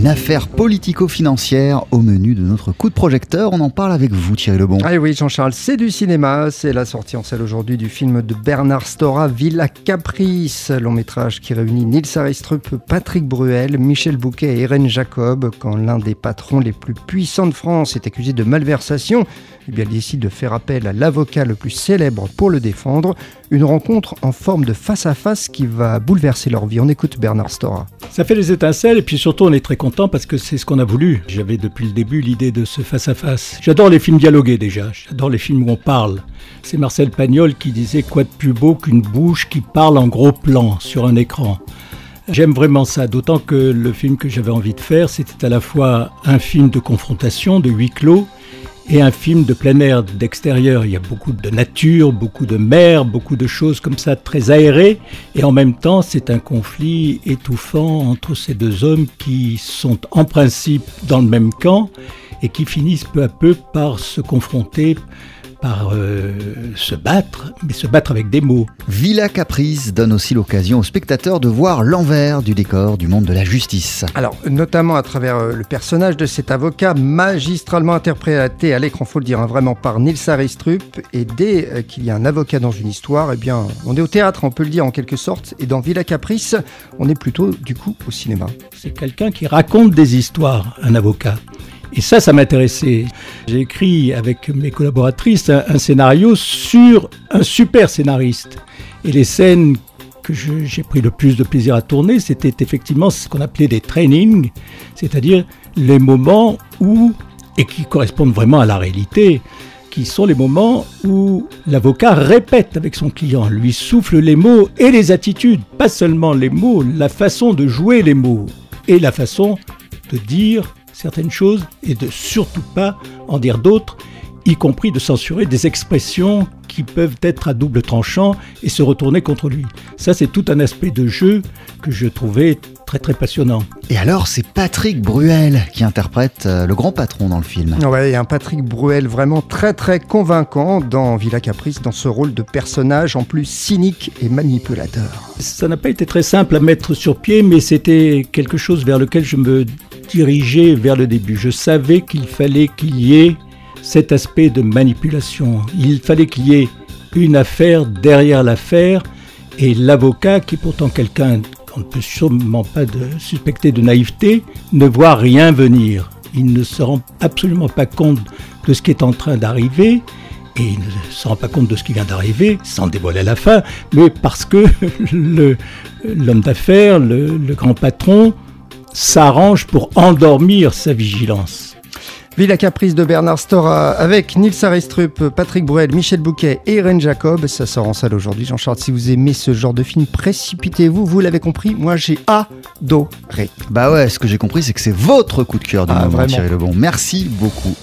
Une affaire politico-financière au menu de notre coup de projecteur. On en parle avec vous, Thierry Lebon. Ah oui, Jean-Charles, c'est du cinéma. C'est la sortie en salle aujourd'hui du film de Bernard Stora, Villa Caprice, long métrage qui réunit Nils Aristrup, Patrick Bruel, Michel Bouquet et Irène Jacob. Quand l'un des patrons les plus puissants de France est accusé de malversation, eh bien, il décide de faire appel à l'avocat le plus célèbre pour le défendre. Une rencontre en forme de face-à-face qui va bouleverser leur vie. On écoute Bernard Stora. Ça fait des étincelles et puis surtout on est très content parce que c'est ce qu'on a voulu. J'avais depuis le début l'idée de ce face-à-face. J'adore les films dialogués déjà, j'adore les films où on parle. C'est Marcel Pagnol qui disait quoi de plus beau qu'une bouche qui parle en gros plan sur un écran. J'aime vraiment ça, d'autant que le film que j'avais envie de faire, c'était à la fois un film de confrontation, de huis clos, et un film de plein air, d'extérieur. Il y a beaucoup de nature, beaucoup de mer, beaucoup de choses comme ça très aérées. Et en même temps, c'est un conflit étouffant entre ces deux hommes qui sont en principe dans le même camp et qui finissent peu à peu par se confronter par euh, se battre, mais se battre avec des mots. Villa Caprice donne aussi l'occasion aux spectateurs de voir l'envers du décor du monde de la justice. Alors, notamment à travers euh, le personnage de cet avocat magistralement interprété à l'écran, faut le dire, hein, vraiment par Nils Aristrup. Et dès euh, qu'il y a un avocat dans une histoire, eh bien, on est au théâtre, on peut le dire en quelque sorte. Et dans Villa Caprice, on est plutôt du coup au cinéma. C'est quelqu'un qui raconte des histoires, un avocat. Et ça, ça m'intéressait. J'ai écrit avec mes collaboratrices un, scénario sur un super scénariste. Et les scènes que j'ai pris le plus de plaisir à tourner, c'était effectivement ce qu'on appelait des trainings, c'est-à-dire les moments où, et qui correspondent vraiment à la réalité, qui sont les moments où l'avocat répète avec son client, lui souffle les mots et les attitudes, pas seulement les mots, la façon de jouer les mots et la façon de dire certaines choses et de surtout pas en dire d'autres, y compris de censurer des expressions qui peuvent être à double tranchant et se retourner contre lui. Ça, c'est tout un aspect de jeu que je trouvais très très passionnant. Et alors, c'est Patrick Bruel qui interprète euh, le grand patron dans le film. Ouais, un Patrick Bruel vraiment très très convaincant dans Villa Caprice, dans ce rôle de personnage en plus cynique et manipulateur. Ça n'a pas été très simple à mettre sur pied, mais c'était quelque chose vers lequel je me dirigeais vers le début. Je savais qu'il fallait qu'il y ait cet aspect de manipulation. Il fallait qu'il y ait une affaire derrière l'affaire et l'avocat, qui est pourtant quelqu'un qu'on ne peut sûrement pas de suspecter de naïveté, ne voit rien venir. Il ne se rend absolument pas compte de ce qui est en train d'arriver et il ne se rend pas compte de ce qui vient d'arriver, sans dévoiler la fin, mais parce que l'homme d'affaires, le grand patron, s'arrange pour endormir sa vigilance. Villa Caprice de Bernard Stora avec Nils Aristrup, Patrick Bruel, Michel Bouquet et Irène Jacob. Ça sort en salle aujourd'hui. Jean-Charles, si vous aimez ce genre de film, précipitez-vous. Vous l'avez compris, moi j'ai adoré. Bah ouais, ce que j'ai compris, c'est que c'est votre coup de cœur de ah, moment, Thierry Lebon. Merci beaucoup.